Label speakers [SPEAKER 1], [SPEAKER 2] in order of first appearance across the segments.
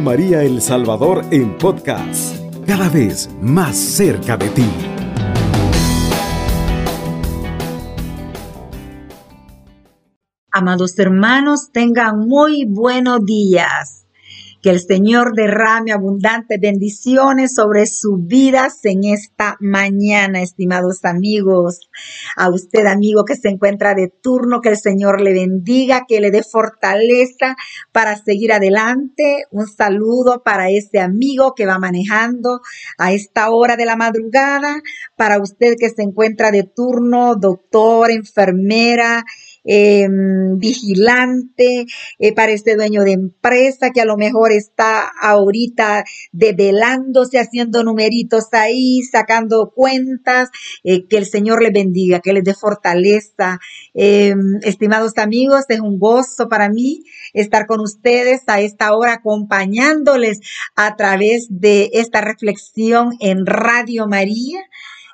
[SPEAKER 1] María El Salvador en podcast, cada vez más cerca de ti.
[SPEAKER 2] Amados hermanos, tengan muy buenos días. Que el Señor derrame abundantes bendiciones sobre sus vidas en esta mañana, estimados amigos. A usted, amigo que se encuentra de turno, que el Señor le bendiga, que le dé fortaleza para seguir adelante. Un saludo para ese amigo que va manejando a esta hora de la madrugada. Para usted que se encuentra de turno, doctor, enfermera, eh, vigilante, eh, para este dueño de empresa que a lo mejor está ahorita develándose, haciendo numeritos ahí, sacando cuentas, eh, que el Señor le bendiga, que les dé fortaleza. Em, estimados amigos, es un gozo para mí estar con ustedes a esta hora acompañándoles a través de esta reflexión en Radio María.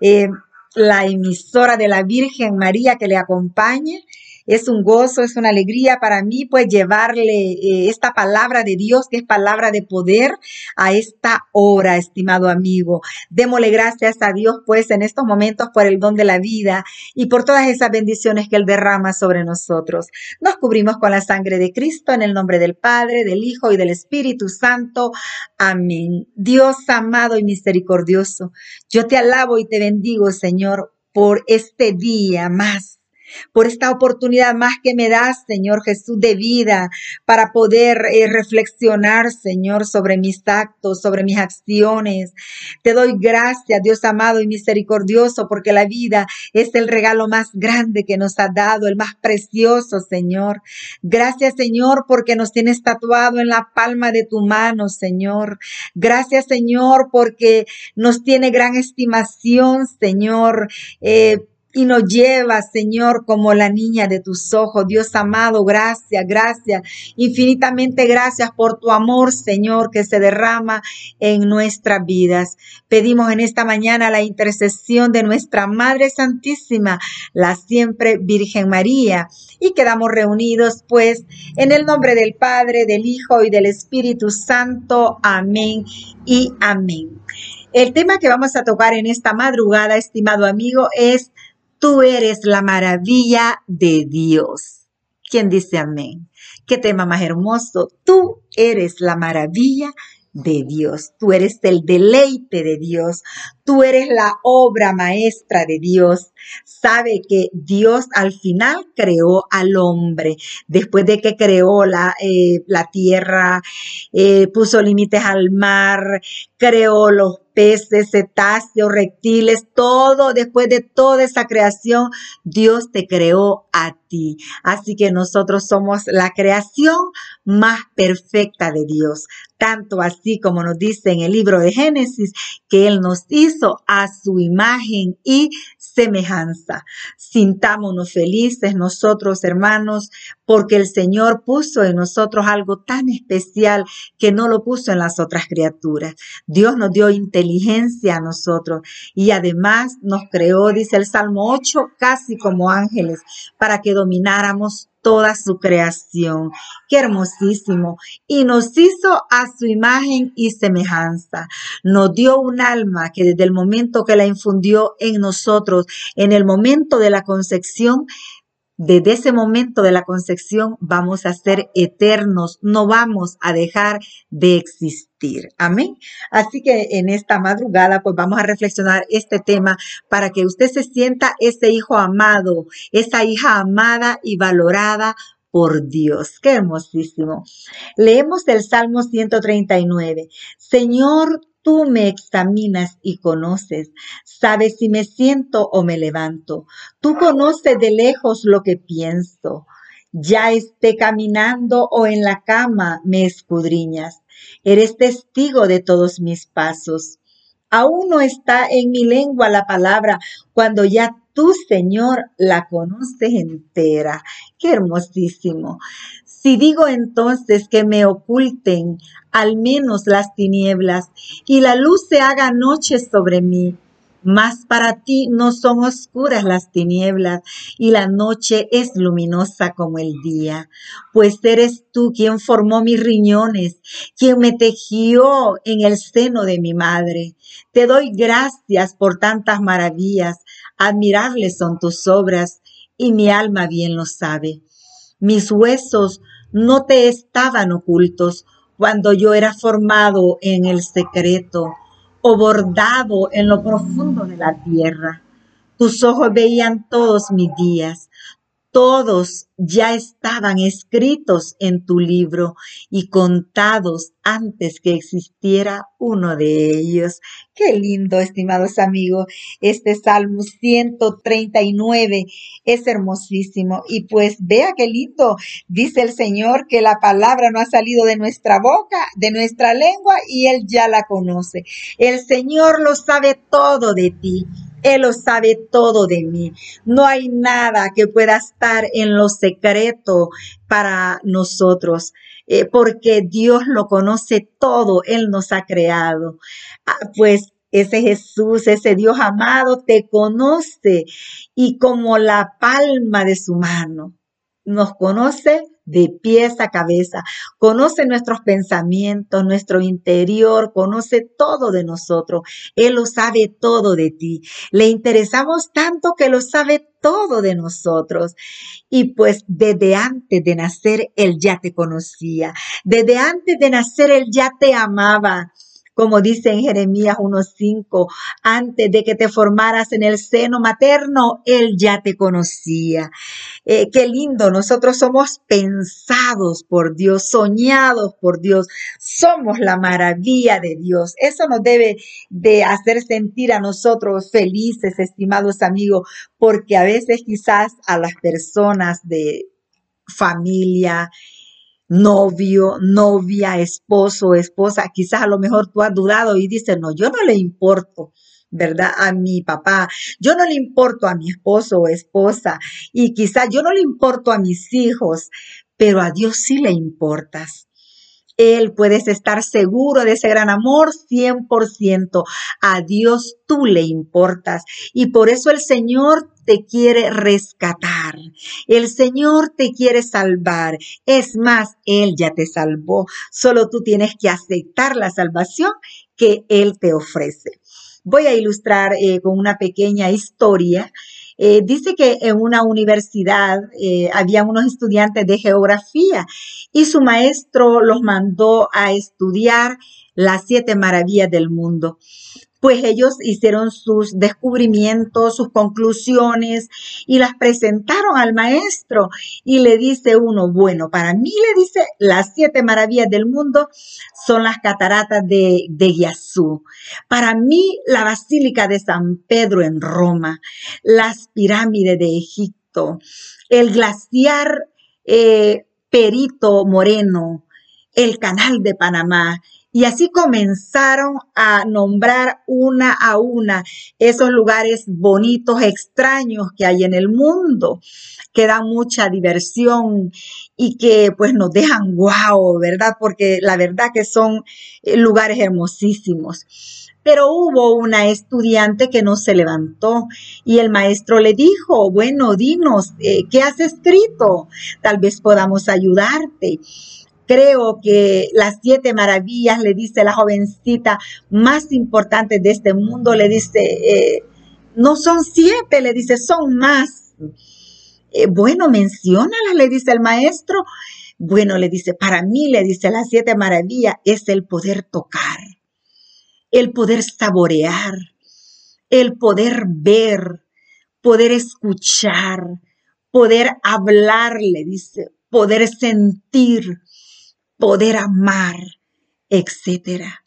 [SPEAKER 2] Em, la emisora de la Virgen María que le acompañe es un gozo, es una alegría para mí, pues llevarle eh, esta palabra de Dios, que es palabra de poder, a esta hora, estimado amigo. Démosle gracias a Dios, pues, en estos momentos por el don de la vida y por todas esas bendiciones que Él derrama sobre nosotros. Nos cubrimos con la sangre de Cristo en el nombre del Padre, del Hijo y del Espíritu Santo. Amén. Dios amado y misericordioso, yo te alabo y te bendigo, Señor, por este día más por esta oportunidad más que me das, Señor Jesús, de vida para poder eh, reflexionar, Señor, sobre mis actos, sobre mis acciones. Te doy gracias, Dios amado y misericordioso, porque la vida es el regalo más grande que nos ha dado, el más precioso, Señor. Gracias, Señor, porque nos tienes tatuado en la palma de tu mano, Señor. Gracias, Señor, porque nos tiene gran estimación, Señor. Eh, y nos lleva, Señor, como la niña de tus ojos. Dios amado, gracias, gracias, infinitamente gracias por tu amor, Señor, que se derrama en nuestras vidas. Pedimos en esta mañana la intercesión de nuestra Madre Santísima, la siempre Virgen María, y quedamos reunidos pues en el nombre del Padre, del Hijo y del Espíritu Santo. Amén y amén. El tema que vamos a tocar en esta madrugada, estimado amigo, es Tú eres la maravilla de Dios. ¿Quién dice amén? Qué tema más hermoso. Tú eres la maravilla de Dios. Tú eres el deleite de Dios. Tú eres la obra maestra de Dios. Sabe que Dios al final creó al hombre. Después de que creó la, eh, la tierra, eh, puso límites al mar, creó los peces, cetáceos, reptiles, todo, después de toda esa creación, Dios te creó a ti. Así que nosotros somos la creación más perfecta de Dios. Tanto así como nos dice en el libro de Génesis, que Él nos hizo a su imagen y semejanza. Sintámonos felices nosotros, hermanos, porque el Señor puso en nosotros algo tan especial que no lo puso en las otras criaturas. Dios nos dio inteligencia a nosotros y además nos creó, dice el Salmo 8, casi como ángeles, para que domináramos toda su creación. Qué hermosísimo. Y nos hizo a su imagen y semejanza. Nos dio un alma que desde el momento que la infundió en nosotros, en el momento de la concepción, desde ese momento de la concepción vamos a ser eternos, no vamos a dejar de existir. Amén. Así que en esta madrugada pues vamos a reflexionar este tema para que usted se sienta ese hijo amado, esa hija amada y valorada por Dios. Qué hermosísimo. Leemos el Salmo 139. Señor, Tú me examinas y conoces, sabes si me siento o me levanto. Tú conoces de lejos lo que pienso. Ya esté caminando o en la cama, me escudriñas. Eres testigo de todos mis pasos. Aún no está en mi lengua la palabra cuando ya tú, Señor, la conoces entera. Qué hermosísimo. Si digo entonces que me oculten al menos las tinieblas y la luz se haga noche sobre mí, mas para ti no son oscuras las tinieblas y la noche es luminosa como el día, pues eres tú quien formó mis riñones, quien me tejió en el seno de mi madre. Te doy gracias por tantas maravillas, admirables son tus obras y mi alma bien lo sabe. Mis huesos no te estaban ocultos cuando yo era formado en el secreto o bordado en lo profundo de la tierra. Tus ojos veían todos mis días, todos ya estaban escritos en tu libro y contados antes que existiera uno de ellos. Qué lindo, estimados amigos. Este Salmo 139 es hermosísimo. Y pues vea qué lindo. Dice el Señor que la palabra no ha salido de nuestra boca, de nuestra lengua, y Él ya la conoce. El Señor lo sabe todo de ti. Él lo sabe todo de mí. No hay nada que pueda estar en lo secreto para nosotros. Eh, porque Dios lo conoce todo, Él nos ha creado. Ah, pues ese Jesús, ese Dios amado, te conoce y como la palma de su mano, nos conoce de pies a cabeza, conoce nuestros pensamientos, nuestro interior, conoce todo de nosotros. Él lo sabe todo de ti. Le interesamos tanto que lo sabe todo de nosotros. Y pues desde antes de nacer, Él ya te conocía. Desde antes de nacer, Él ya te amaba como dice en Jeremías 1.5, antes de que te formaras en el seno materno, Él ya te conocía. Eh, qué lindo, nosotros somos pensados por Dios, soñados por Dios, somos la maravilla de Dios. Eso nos debe de hacer sentir a nosotros felices, estimados amigos, porque a veces quizás a las personas de familia, novio, novia, esposo, esposa, quizás a lo mejor tú has dudado y dices, no, yo no le importo. ¿verdad? A mi papá. Yo no le importo a mi esposo o esposa y quizás yo no le importo a mis hijos, pero a Dios sí le importas. Él puedes estar seguro de ese gran amor 100%. A Dios tú le importas y por eso el Señor te quiere rescatar. El Señor te quiere salvar. Es más, Él ya te salvó. Solo tú tienes que aceptar la salvación que Él te ofrece. Voy a ilustrar eh, con una pequeña historia eh, dice que en una universidad eh, había unos estudiantes de geografía y su maestro los mandó a estudiar las siete maravillas del mundo. Pues ellos hicieron sus descubrimientos, sus conclusiones y las presentaron al maestro y le dice uno, bueno, para mí le dice, las siete maravillas del mundo son las cataratas de, de Para mí, la Basílica de San Pedro en Roma, las pirámides de Egipto, el glaciar eh, Perito Moreno, el canal de Panamá, y así comenzaron a nombrar una a una esos lugares bonitos, extraños que hay en el mundo, que dan mucha diversión y que pues nos dejan guau, ¿verdad? Porque la verdad que son eh, lugares hermosísimos. Pero hubo una estudiante que no se levantó y el maestro le dijo, bueno, dinos, eh, ¿qué has escrito? Tal vez podamos ayudarte. Creo que las siete maravillas, le dice la jovencita más importante de este mundo, le dice, eh, no son siete, le dice, son más. Eh, bueno, menciónalas, le dice el maestro. Bueno, le dice, para mí, le dice, las siete maravillas es el poder tocar, el poder saborear, el poder ver, poder escuchar, poder hablar, le dice, poder sentir, poder amar, etcétera.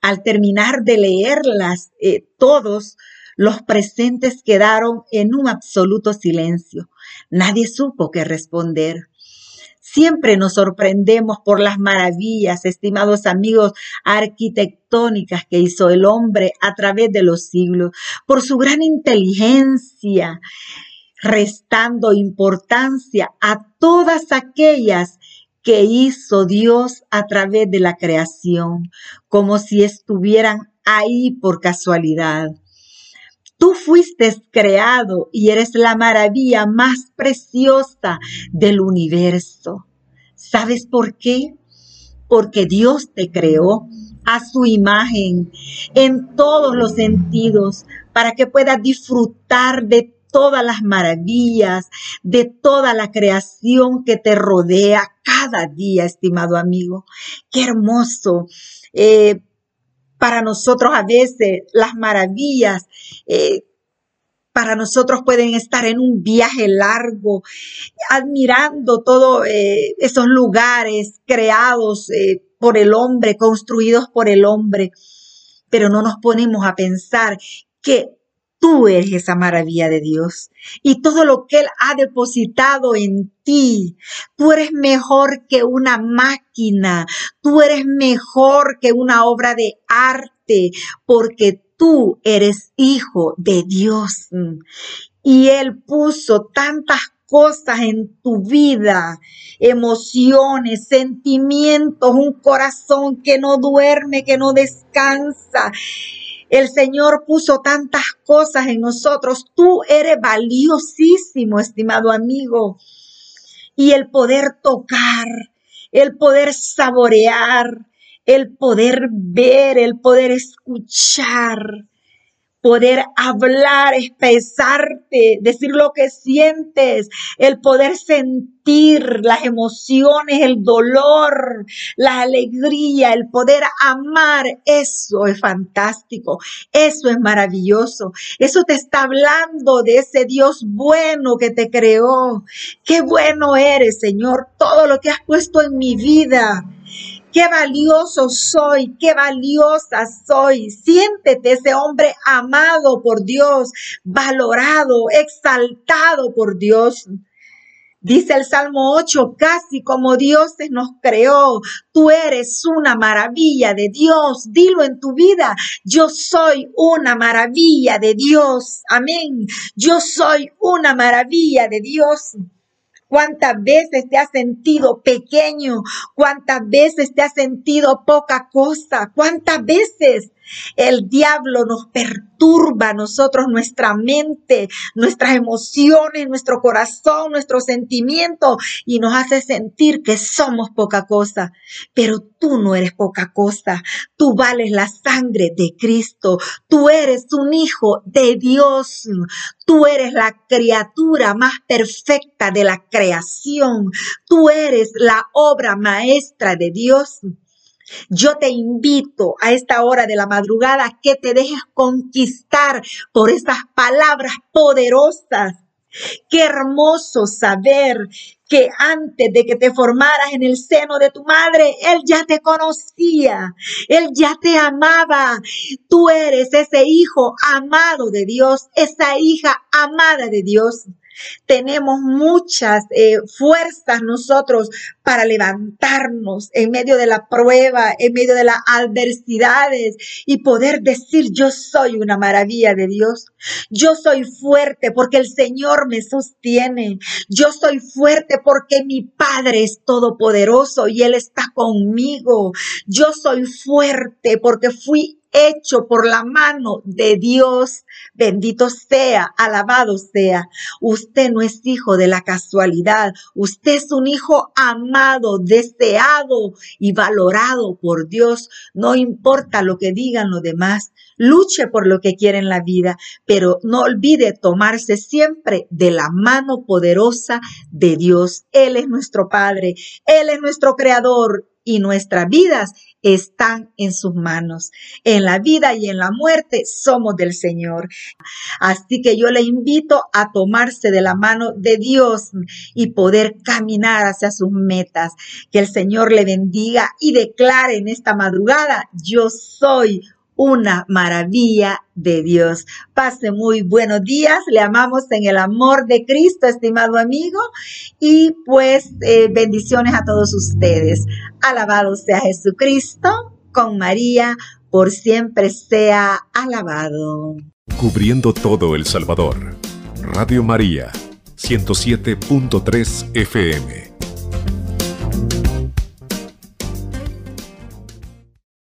[SPEAKER 2] Al terminar de leerlas, eh, todos los presentes quedaron en un absoluto silencio. Nadie supo qué responder. Siempre nos sorprendemos por las maravillas, estimados amigos, arquitectónicas que hizo el hombre a través de los siglos, por su gran inteligencia, restando importancia a todas aquellas que hizo Dios a través de la creación, como si estuvieran ahí por casualidad. Tú fuiste creado y eres la maravilla más preciosa del universo. ¿Sabes por qué? Porque Dios te creó a su imagen en todos los sentidos para que puedas disfrutar de todas las maravillas, de toda la creación que te rodea cada día, estimado amigo. Qué hermoso. Eh, para nosotros a veces las maravillas eh, para nosotros pueden estar en un viaje largo, admirando todos eh, esos lugares creados por el hombre, construidos por el hombre, pero no nos ponemos a pensar que Tú eres esa maravilla de Dios y todo lo que Él ha depositado en ti. Tú eres mejor que una máquina, tú eres mejor que una obra de arte, porque tú eres hijo de Dios. Y Él puso tantas cosas en tu vida, emociones, sentimientos, un corazón que no duerme, que no descansa. El Señor puso tantas cosas en nosotros. Tú eres valiosísimo, estimado amigo. Y el poder tocar, el poder saborear, el poder ver, el poder escuchar, poder hablar, expresarte, decir lo que sientes, el poder sentir las emociones, el dolor, la alegría, el poder amar, eso es fantástico, eso es maravilloso, eso te está hablando de ese Dios bueno que te creó. Qué bueno eres, Señor, todo lo que has puesto en mi vida qué valioso soy, qué valiosa soy. Siéntete ese hombre amado por Dios, valorado, exaltado por Dios. Dice el Salmo 8, casi como Dios nos creó. Tú eres una maravilla de Dios. Dilo en tu vida. Yo soy una maravilla de Dios. Amén. Yo soy una maravilla de Dios. ¿Cuántas veces te has sentido pequeño? ¿Cuántas veces te has sentido poca cosa? ¿Cuántas veces el diablo nos perturba a nosotros, nuestra mente, nuestras emociones, nuestro corazón, nuestros sentimientos y nos hace sentir que somos poca cosa. Pero tú no eres poca cosa. Tú vales la sangre de Cristo. Tú eres un hijo de Dios. Tú eres la criatura más perfecta de la creación. Tú eres la obra maestra de Dios. Yo te invito a esta hora de la madrugada que te dejes conquistar por esas palabras poderosas. Qué hermoso saber que antes de que te formaras en el seno de tu madre, Él ya te conocía, Él ya te amaba. Tú eres ese hijo amado de Dios, esa hija amada de Dios tenemos muchas eh, fuerzas nosotros para levantarnos en medio de la prueba, en medio de las adversidades y poder decir yo soy una maravilla de Dios. Yo soy fuerte porque el Señor me sostiene. Yo soy fuerte porque mi Padre es todopoderoso y Él está conmigo. Yo soy fuerte porque fui hecho por la mano de Dios. Bendito sea, alabado sea. Usted no es hijo de la casualidad. Usted es un hijo amado, deseado y valorado por Dios. No importa lo que digan los demás. Luche por lo que quiere en la vida, pero no olvide tomarse siempre de la mano poderosa de Dios. Él es nuestro Padre, Él es nuestro Creador y nuestras vidas están en sus manos. En la vida y en la muerte somos del Señor. Así que yo le invito a tomarse de la mano de Dios y poder caminar hacia sus metas. Que el Señor le bendiga y declare en esta madrugada, yo soy una maravilla de Dios. Pase muy buenos días, le amamos en el amor de Cristo, estimado amigo, y pues eh, bendiciones a todos ustedes. Alabado sea Jesucristo, con María, por siempre sea alabado.
[SPEAKER 1] Cubriendo todo El Salvador. Radio María, 107.3 FM.